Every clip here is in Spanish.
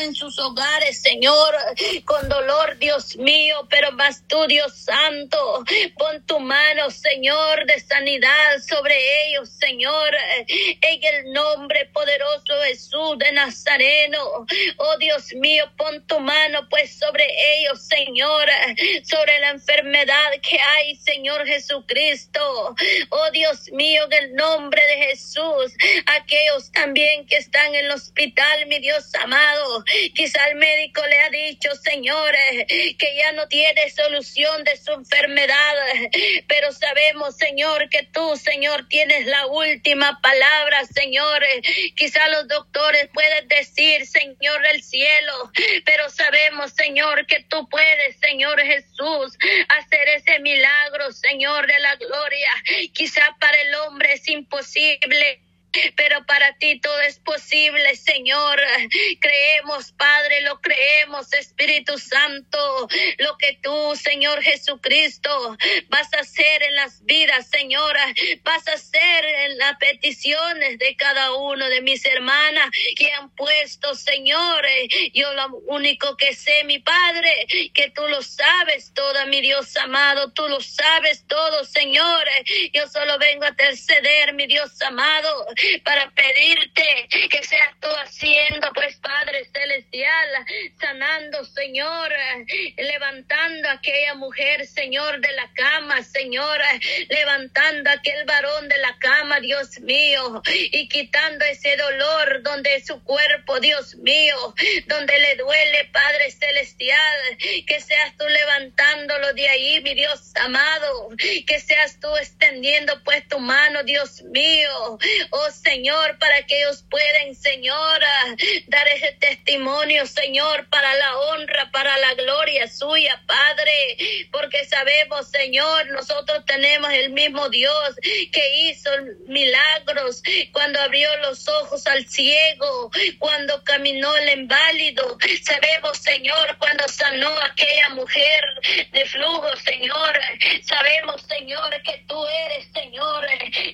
en sus hogares, Señor, con dolor, Dios mío, pero más tú, Dios Santo, pon tu mano, Señor, de sanidad sobre ellos, Señor, en el nombre poderoso Jesús de Nazareno. Oh Dios mío, pon tu mano pues sobre ellos, Señor, sobre la enfermedad que hay, Señor Jesucristo. Oh Dios mío, en el nombre de Jesús, aquellos también que están en el hospital, mi Dios amado, quizá el médico le ha dicho, Señores, que ya no tiene solución de su enfermedad, pero sabemos, Señor, que tú, Señor, tienes la última palabra, Señores. Quizá los doctores pueden decir, Señor del cielo, pero sabemos, Señor, que tú puedes, Señor Jesús, hacer ese milagro, Señor de la gloria. Quizá para el hombre es imposible pero para ti todo es posible, Señor. Creemos, Padre, lo creemos, Espíritu Santo, lo que tú, Señor Jesucristo, vas a hacer en las vidas, Señora, vas a hacer en las peticiones de cada uno de mis hermanas que han puesto, Señor. Yo lo único que sé, mi Padre, que tú lo sabes todo, mi Dios amado, tú lo sabes todo, Señor. Yo solo vengo a interceder, mi Dios amado, para pedirte De la cama, Señor, levantando a aquel varón de la cama, Dios mío, y quitando ese dolor donde su cuerpo, Dios mío, donde le duele, Padre Celestial, que seas de ahí, mi Dios amado, que seas tú extendiendo pues tu mano, Dios mío, oh Señor, para que ellos puedan, Señor, dar ese testimonio, Señor, para la honra, para la gloria suya, Padre, porque sabemos, Señor, nosotros tenemos el mismo Dios que hizo milagros cuando abrió los ojos al ciego, cuando caminó el inválido. Sabemos, Señor, cuando sanó a aquella mujer de flujo, Señor. Sabemos, Señor, que tú eres, Señor,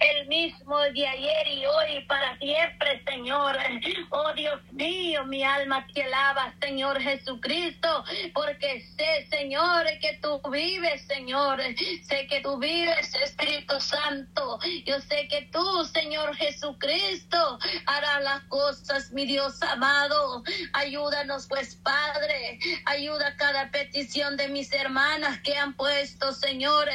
el mismo de ayer y hoy para siempre, Señor. Oh Dios mío, mi alma te alaba, Señor Jesucristo, porque sé, Señor, que tú vives, Señor. Sé que tú vives, Espíritu Santo. Yo sé que tú, Señor Jesucristo, harás las cosas, mi Dios amado. Ayúdanos, pues, Padre. Ayuda cada petición de mis hermanas que han puesto, Señor.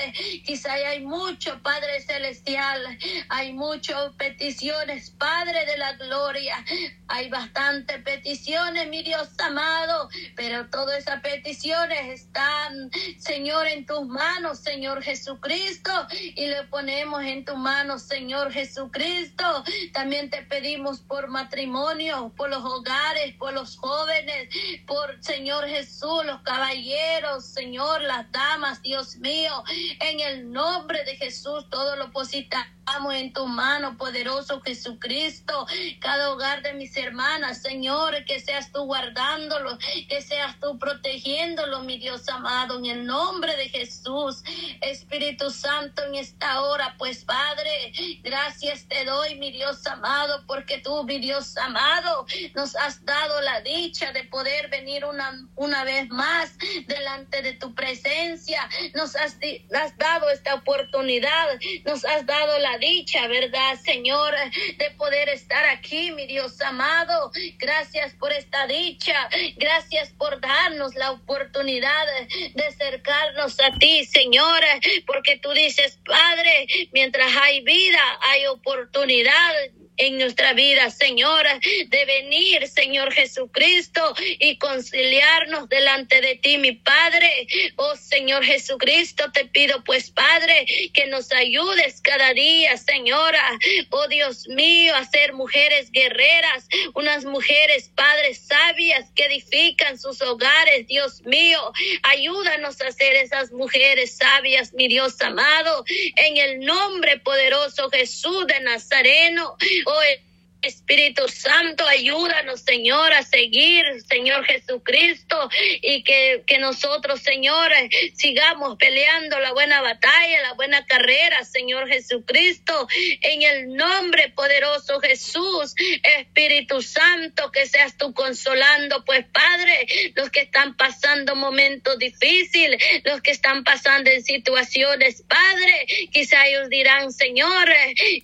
Quizá hay mucho, Padre Celestial. Hay muchas peticiones Padre de la gloria. Hay bastantes peticiones, mi Dios amado, pero todas esas peticiones están, Señor, en tus manos, Señor Jesucristo, y le ponemos en tus manos, Señor Jesucristo. También te pedimos por matrimonio, por los hogares, por los jóvenes, por Señor Jesús, los caballeros, Señor, las damas, Dios mío, en el nombre de Jesús, todo lo positamos en tu mano, poderoso Jesucristo, cada hogar de mis hermanas, Señor, que seas tú guardándolo, que seas tú protegiéndolo, mi Dios amado, en el nombre de Jesús, Espíritu Santo, en esta hora, pues Padre, gracias te doy, mi Dios amado, porque tú, mi Dios amado, nos has dado la dicha de poder venir una, una vez más delante de tu presencia, nos has, has dado esta oportunidad, nos has dado la dicha, ¿verdad, Señor? De poder estar aquí, mi Dios amado. Gracias por esta dicha. Gracias por darnos la oportunidad de acercarnos a ti, Señor. Porque tú dices, Padre, mientras hay vida, hay oportunidad en nuestra vida, Señor, de venir, Señor Jesucristo, y conciliarnos delante de ti, mi Padre. Oh Señor Jesucristo, te pido pues, Padre, que nos ayudes cada día, Señora. Oh Dios mío, a ser mujeres guerreras, unas mujeres, Padres, sabias que edifican sus hogares, Dios mío. Ayúdanos a ser esas mujeres sabias, mi Dios amado, en el nombre poderoso Jesús de Nazareno. Oh Espíritu Santo, ayúdanos, Señor, a seguir, Señor Jesucristo, y que, que nosotros, Señor, sigamos peleando la buena batalla, la buena carrera, Señor Jesucristo, en el nombre poderoso Jesús, Espíritu Santo, que seas tú consolando, pues Padre, los que están pasando momentos difíciles, los que están pasando en situaciones, Padre, quizá ellos dirán, Señor,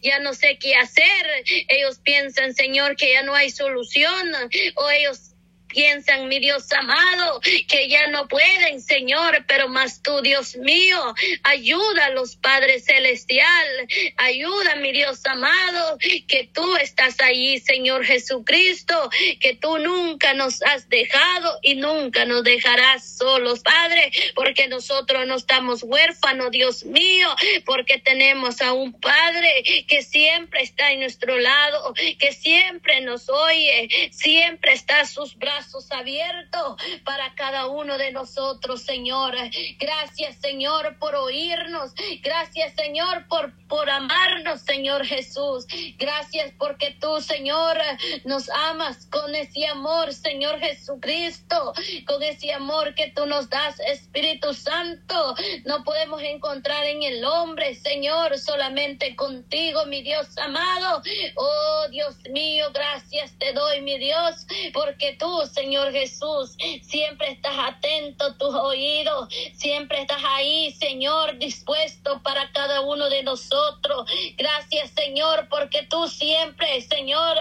ya no sé qué hacer, ellos piensan Señor, que ya no hay solución o ellos piensan, mi Dios amado, que ya no pueden, Señor, pero más tú, Dios mío, ayuda a los Padre Celestial, ayuda, mi Dios amado, que tú estás ahí, Señor Jesucristo, que tú nunca nos has dejado y nunca nos dejarás solos, Padre, porque nosotros no estamos huérfanos, Dios mío, porque tenemos a un Padre que siempre está en nuestro lado, que siempre nos oye, siempre está a sus brazos abiertos para cada uno de nosotros, Señor. Gracias, Señor, por oírnos. Gracias, Señor, por, por amarnos, Señor Jesús. Gracias porque tú, Señor, nos amas con ese amor, Señor Jesucristo, con ese amor que tú nos das, Espíritu Santo. No podemos encontrar en el hombre, Señor, solamente contigo, mi Dios amado. Oh, Dios mío, gracias te doy, mi Dios, porque tú, Señor Jesús. Siempre estás atento tus oídos, siempre estás ahí, Señor, dispuesto para cada uno de nosotros. Gracias, Señor, porque tú siempre, Señor,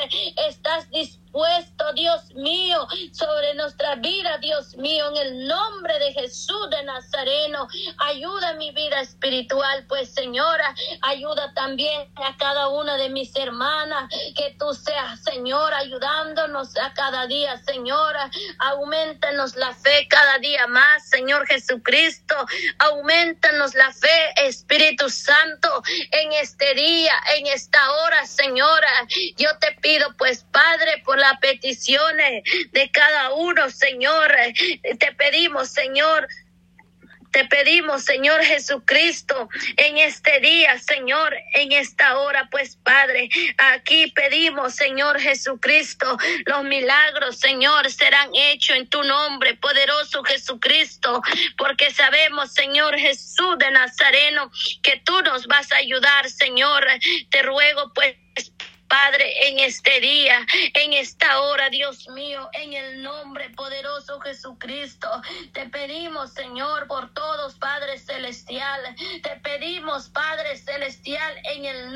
estás dispuesto puesto, Dios mío, sobre nuestra vida, Dios mío, en el nombre de Jesús de Nazareno. Ayuda mi vida espiritual, pues Señora, ayuda también a cada una de mis hermanas, que tú seas, Señor, ayudándonos a cada día, Señora. Aumentanos la fe cada día más, Señor Jesucristo. Aumentanos la fe, Espíritu Santo, en este día, en esta hora, Señora. Yo te pido, pues, Padre, por las peticiones de cada uno, Señor. Te pedimos, Señor, te pedimos, Señor Jesucristo, en este día, Señor, en esta hora, pues Padre, aquí pedimos, Señor Jesucristo, los milagros, Señor, serán hechos en tu nombre, poderoso Jesucristo, porque sabemos, Señor Jesús de Nazareno, que tú nos vas a ayudar, Señor. Te ruego, pues, Padre, en este día, en esta hora, Dios mío, en el nombre poderoso Jesucristo, te pedimos, Señor, por todos, Padre Celestial, te pedimos, Padre Celestial, en el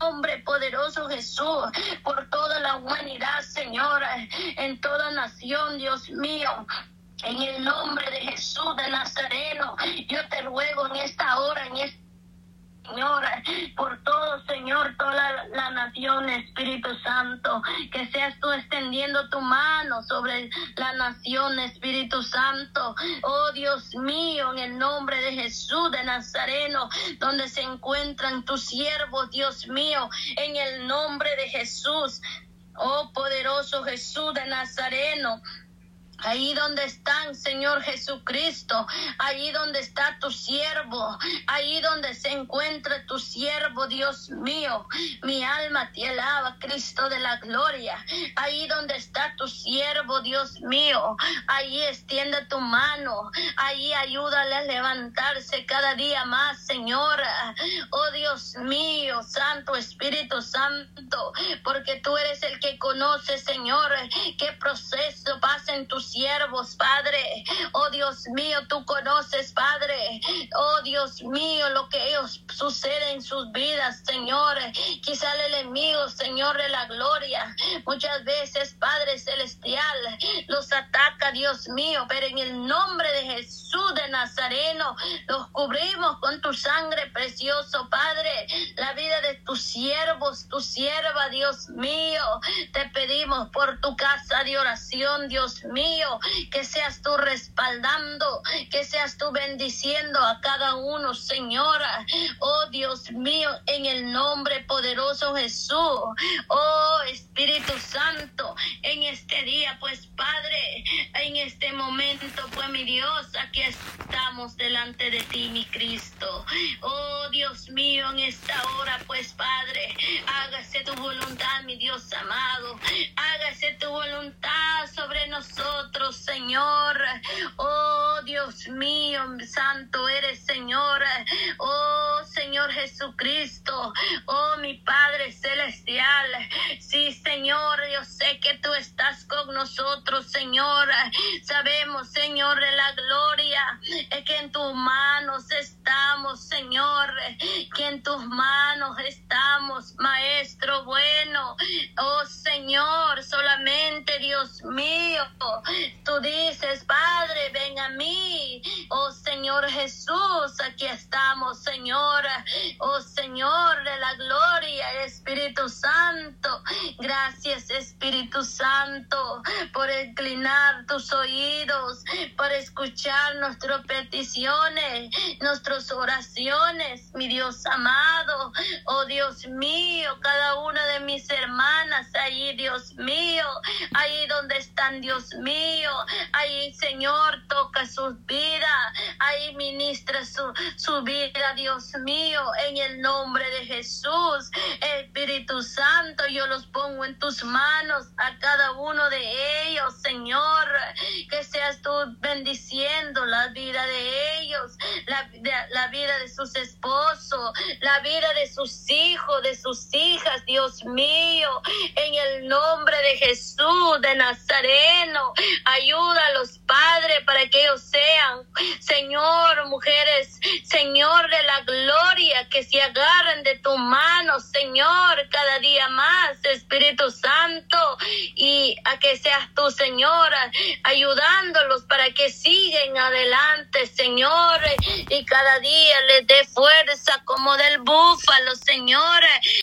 nombre poderoso Jesús, por toda la humanidad, Señor, en toda nación, Dios mío. En el nombre de Jesús de Nazareno, yo te ruego en esta hora, en este Señor, por todo, Señor, toda la, nación, Espíritu Santo, que seas tú extendiendo tu mano sobre la nación, Espíritu Santo. Oh Dios mío, en el nombre de Jesús de Nazareno, donde se encuentran tus siervos, Dios mío, en el nombre de Jesús. Oh poderoso Jesús de Nazareno, Ahí donde están, Señor Jesucristo, ahí donde está tu siervo, ahí donde se encuentra tu siervo, Dios mío, mi alma te alaba, Cristo de la gloria. Ahí donde está tu siervo, Dios mío, ahí extiende tu mano, ahí ayúdale a levantarse cada día más, Señor. Oh Dios mío, Santo Espíritu Santo, porque tú eres el que conoce, Señor, qué proceso pasa en tu siervos, Padre. Oh Dios mío, tú conoces, Padre. Oh Dios mío, lo que ellos sucede en sus vidas, Señor. Quizá el enemigo, Señor de la gloria, muchas veces, Padre celestial, los ataca, Dios mío, pero en el nombre de Jesús de Nazareno, los cubrimos con tu sangre precioso, Padre. La vida de tus siervos, tu sierva, Dios mío. Te pedimos por tu casa de oración, Dios mío que seas tú respaldando, que seas tú bendiciendo a cada uno, Señora. Oh Dios mío, en el nombre poderoso Jesús. Oh Espíritu Santo, en este día, pues Padre, en este momento, pues mi Dios, aquí estamos delante de ti, mi Cristo. Oh Dios mío, en esta hora, pues Padre, hágase tu voluntad, mi Dios amado. Hágase tu voluntad sobre nosotros, Señor. Oh Dios mío, santo eres, Señor. Oh Señor Jesucristo. Oh mi Padre celestial. Sí, Señor, yo sé que tú estás nosotros, Señor. Sabemos, Señor, la gloria, es que en tus manos Señor, que en tus manos estamos, Maestro bueno. Oh Señor, solamente Dios mío, tú dices, Padre, ven a mí. Oh Señor Jesús, aquí estamos, Señor. Oh Señor de la gloria, Espíritu Santo. Gracias, Espíritu Santo, por inclinar tus oídos, por escuchar nuestras peticiones, nuestras oraciones, mi Dios amado. Oh Dios mío, cada una de mis hermanas ahí, Dios mío, ahí donde están, Dios mío, ahí, Señor, toca sus vidas, ahí ministra su, su vida, Dios mío, en el nombre de Jesús. Espíritu Santo, yo los pongo en tus manos a cada uno de ellos, Señor. Que seas tú bendiciendo la vida de ellos, la, la vida de sus esposos, la vida de sus hijos, de sus hijas, Dios mío. En el nombre de Jesús de Nazareno, ayuda a los padres para que ellos sean, Señor, mujeres, Señor de la gloria, que se agarren de tu mano, Señor, cada día más, Espíritu Santo, y a que seas tú, Señora, ayudándolos para que sigan adelante, Señor, y cada día les dé fuerza como del búfalo, Señor,